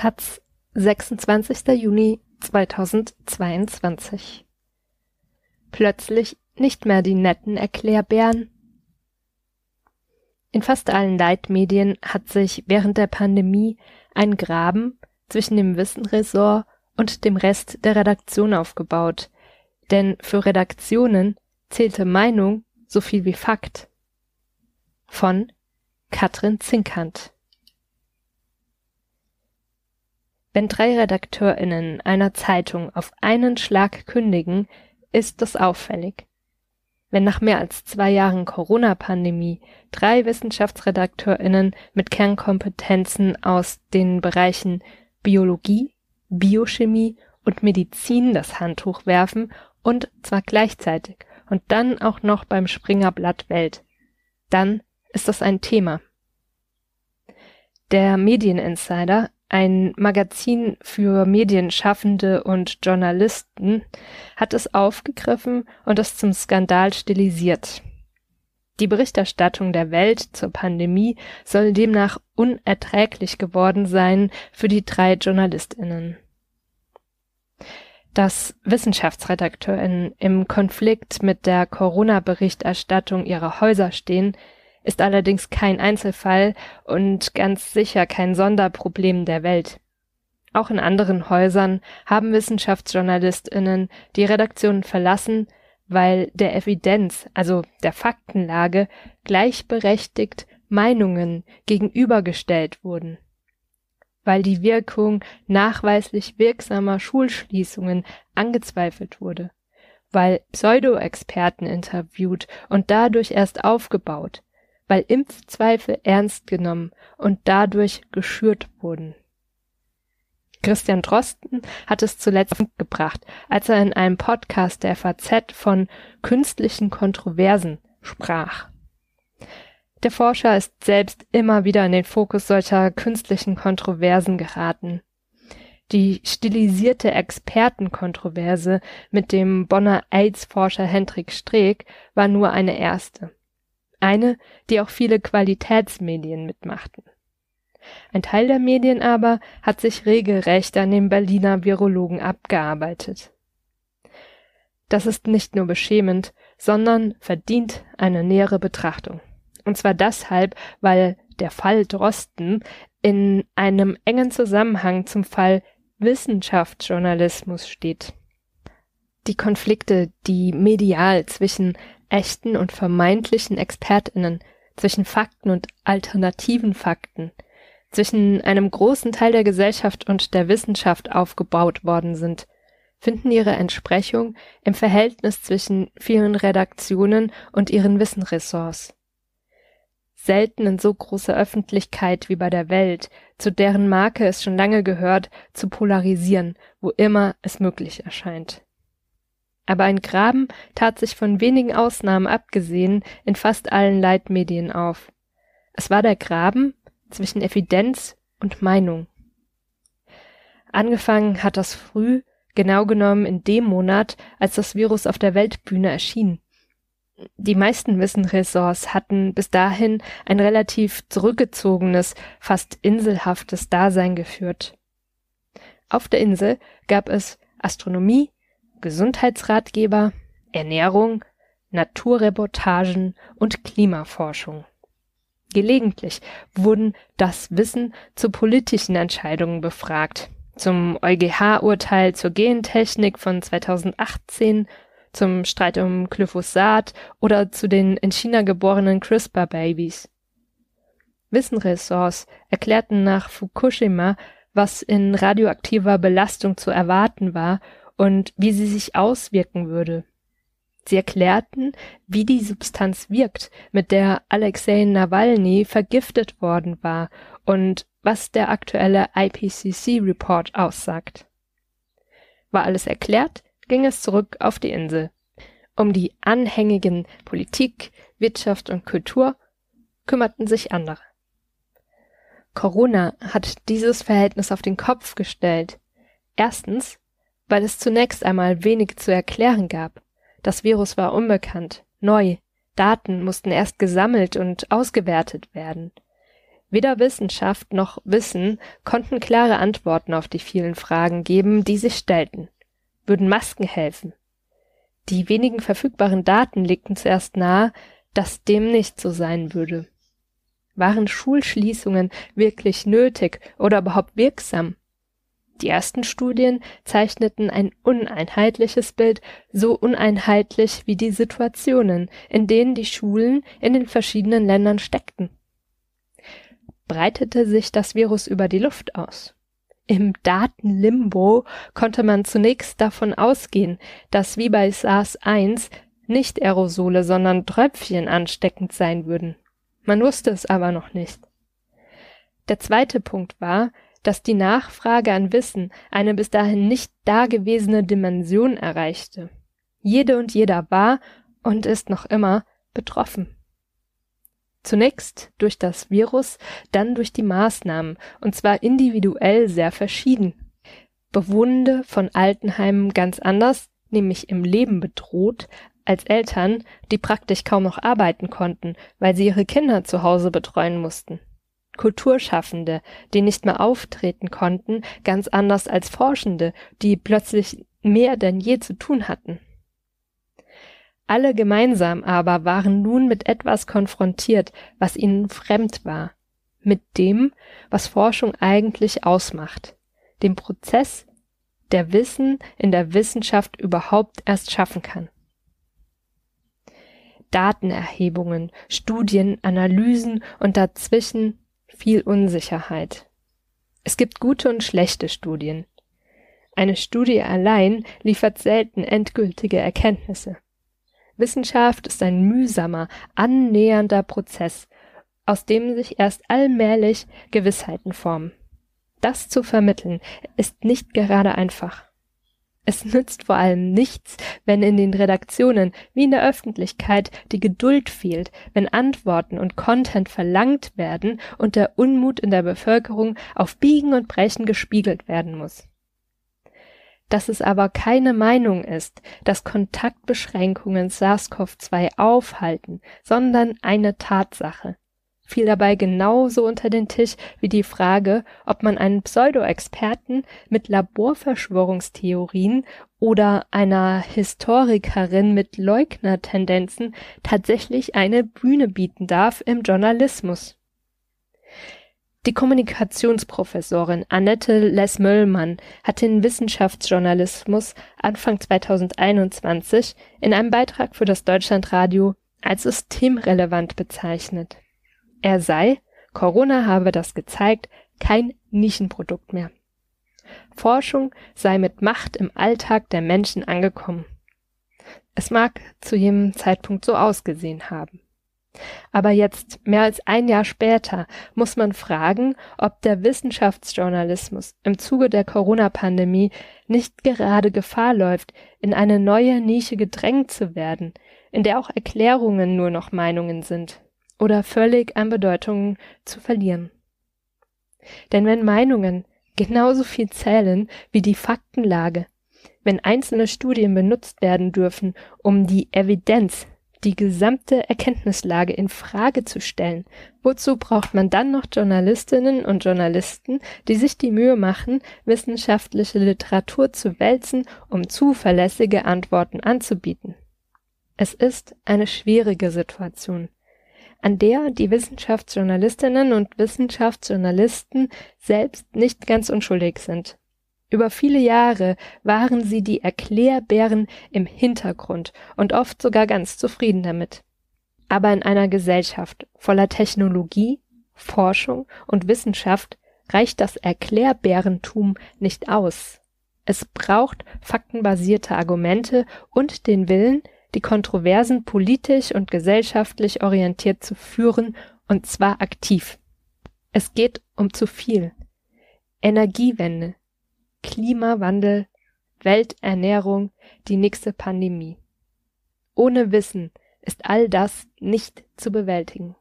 Taz, 26. Juni 2022. Plötzlich nicht mehr die netten Erklärbären. In fast allen Leitmedien hat sich während der Pandemie ein Graben zwischen dem Wissenressort und dem Rest der Redaktion aufgebaut, denn für Redaktionen zählte Meinung so viel wie Fakt. Von Katrin Zinkant Wenn drei RedakteurInnen einer Zeitung auf einen Schlag kündigen, ist das auffällig. Wenn nach mehr als zwei Jahren Corona-Pandemie drei WissenschaftsredakteurInnen mit Kernkompetenzen aus den Bereichen Biologie, Biochemie und Medizin das Handtuch werfen und zwar gleichzeitig und dann auch noch beim Springerblatt Welt, dann ist das ein Thema. Der Medieninsider ein Magazin für Medienschaffende und Journalisten, hat es aufgegriffen und es zum Skandal stilisiert. Die Berichterstattung der Welt zur Pandemie soll demnach unerträglich geworden sein für die drei Journalistinnen. Dass Wissenschaftsredakteurinnen im Konflikt mit der Corona-Berichterstattung ihrer Häuser stehen, ist allerdings kein Einzelfall und ganz sicher kein Sonderproblem der Welt. Auch in anderen Häusern haben Wissenschaftsjournalistinnen die Redaktionen verlassen, weil der Evidenz, also der Faktenlage, gleichberechtigt Meinungen gegenübergestellt wurden. Weil die Wirkung nachweislich wirksamer Schulschließungen angezweifelt wurde. Weil Pseudo-Experten interviewt und dadurch erst aufgebaut, weil Impfzweifel ernst genommen und dadurch geschürt wurden. Christian Drosten hat es zuletzt gebracht, als er in einem Podcast der FAZ von künstlichen Kontroversen sprach. Der Forscher ist selbst immer wieder in den Fokus solcher künstlichen Kontroversen geraten. Die stilisierte Expertenkontroverse mit dem Bonner AIDS-Forscher Hendrik Streeck war nur eine erste eine, die auch viele Qualitätsmedien mitmachten. Ein Teil der Medien aber hat sich regelrecht an den Berliner Virologen abgearbeitet. Das ist nicht nur beschämend, sondern verdient eine nähere Betrachtung. Und zwar deshalb, weil der Fall Drosten in einem engen Zusammenhang zum Fall Wissenschaftsjournalismus steht. Die Konflikte, die medial zwischen echten und vermeintlichen ExpertInnen, zwischen Fakten und alternativen Fakten, zwischen einem großen Teil der Gesellschaft und der Wissenschaft aufgebaut worden sind, finden ihre Entsprechung im Verhältnis zwischen vielen Redaktionen und ihren Wissenressorts. Selten in so großer Öffentlichkeit wie bei der Welt, zu deren Marke es schon lange gehört, zu polarisieren, wo immer es möglich erscheint. Aber ein Graben tat sich von wenigen Ausnahmen abgesehen in fast allen Leitmedien auf. Es war der Graben zwischen Evidenz und Meinung. Angefangen hat das früh, genau genommen in dem Monat, als das Virus auf der Weltbühne erschien. Die meisten Wissenressorts hatten bis dahin ein relativ zurückgezogenes, fast inselhaftes Dasein geführt. Auf der Insel gab es Astronomie, Gesundheitsratgeber, Ernährung, Naturreportagen und Klimaforschung. Gelegentlich wurden das Wissen zu politischen Entscheidungen befragt, zum EuGH-Urteil zur Gentechnik von 2018, zum Streit um Glyphosat oder zu den in China geborenen CRISPR-Babys. Wissenressorts erklärten nach Fukushima, was in radioaktiver Belastung zu erwarten war und wie sie sich auswirken würde. Sie erklärten, wie die Substanz wirkt, mit der Alexei Nawalny vergiftet worden war und was der aktuelle IPCC-Report aussagt. War alles erklärt, ging es zurück auf die Insel. Um die anhängigen Politik, Wirtschaft und Kultur kümmerten sich andere. Corona hat dieses Verhältnis auf den Kopf gestellt. Erstens weil es zunächst einmal wenig zu erklären gab. Das Virus war unbekannt, neu, Daten mussten erst gesammelt und ausgewertet werden. Weder Wissenschaft noch Wissen konnten klare Antworten auf die vielen Fragen geben, die sich stellten. Würden Masken helfen? Die wenigen verfügbaren Daten legten zuerst nahe, dass dem nicht so sein würde. Waren Schulschließungen wirklich nötig oder überhaupt wirksam? Die ersten Studien zeichneten ein uneinheitliches Bild, so uneinheitlich wie die Situationen, in denen die Schulen in den verschiedenen Ländern steckten. Breitete sich das Virus über die Luft aus? Im Datenlimbo konnte man zunächst davon ausgehen, dass wie bei SARS-1 nicht Aerosole, sondern Tröpfchen ansteckend sein würden. Man wusste es aber noch nicht. Der zweite Punkt war, dass die Nachfrage an Wissen eine bis dahin nicht dagewesene Dimension erreichte. Jede und jeder war und ist noch immer betroffen. Zunächst durch das Virus, dann durch die Maßnahmen, und zwar individuell sehr verschieden. Bewohnende von Altenheimen ganz anders, nämlich im Leben bedroht, als Eltern, die praktisch kaum noch arbeiten konnten, weil sie ihre Kinder zu Hause betreuen mussten. Kulturschaffende, die nicht mehr auftreten konnten, ganz anders als Forschende, die plötzlich mehr denn je zu tun hatten. Alle gemeinsam aber waren nun mit etwas konfrontiert, was ihnen fremd war, mit dem, was Forschung eigentlich ausmacht, dem Prozess, der Wissen in der Wissenschaft überhaupt erst schaffen kann. Datenerhebungen, Studien, Analysen und dazwischen viel Unsicherheit. Es gibt gute und schlechte Studien. Eine Studie allein liefert selten endgültige Erkenntnisse. Wissenschaft ist ein mühsamer, annähernder Prozess, aus dem sich erst allmählich Gewissheiten formen. Das zu vermitteln ist nicht gerade einfach. Es nützt vor allem nichts, wenn in den Redaktionen wie in der Öffentlichkeit die Geduld fehlt, wenn Antworten und Content verlangt werden und der Unmut in der Bevölkerung auf Biegen und Brechen gespiegelt werden muss. Dass es aber keine Meinung ist, dass Kontaktbeschränkungen SARS-CoV-2 aufhalten, sondern eine Tatsache, fiel dabei genauso unter den Tisch wie die Frage, ob man einen Pseudo-Experten mit Laborverschwörungstheorien oder einer Historikerin mit Leugnertendenzen tatsächlich eine Bühne bieten darf im Journalismus. Die Kommunikationsprofessorin Annette Les-Möllmann hat den Wissenschaftsjournalismus Anfang 2021 in einem Beitrag für das Deutschlandradio als systemrelevant bezeichnet. Er sei, Corona habe das gezeigt, kein Nischenprodukt mehr. Forschung sei mit Macht im Alltag der Menschen angekommen. Es mag zu jenem Zeitpunkt so ausgesehen haben. Aber jetzt, mehr als ein Jahr später, muss man fragen, ob der Wissenschaftsjournalismus im Zuge der Corona-Pandemie nicht gerade Gefahr läuft, in eine neue Nische gedrängt zu werden, in der auch Erklärungen nur noch Meinungen sind oder völlig an Bedeutung zu verlieren. Denn wenn Meinungen genauso viel zählen wie die Faktenlage, wenn einzelne Studien benutzt werden dürfen, um die Evidenz, die gesamte Erkenntnislage in Frage zu stellen, wozu braucht man dann noch Journalistinnen und Journalisten, die sich die Mühe machen, wissenschaftliche Literatur zu wälzen, um zuverlässige Antworten anzubieten? Es ist eine schwierige Situation an der die Wissenschaftsjournalistinnen und Wissenschaftsjournalisten selbst nicht ganz unschuldig sind. Über viele Jahre waren sie die Erklärbären im Hintergrund und oft sogar ganz zufrieden damit. Aber in einer Gesellschaft voller Technologie, Forschung und Wissenschaft reicht das Erklärbärentum nicht aus. Es braucht faktenbasierte Argumente und den Willen, die Kontroversen politisch und gesellschaftlich orientiert zu führen, und zwar aktiv. Es geht um zu viel. Energiewende, Klimawandel, Welternährung, die nächste Pandemie. Ohne Wissen ist all das nicht zu bewältigen.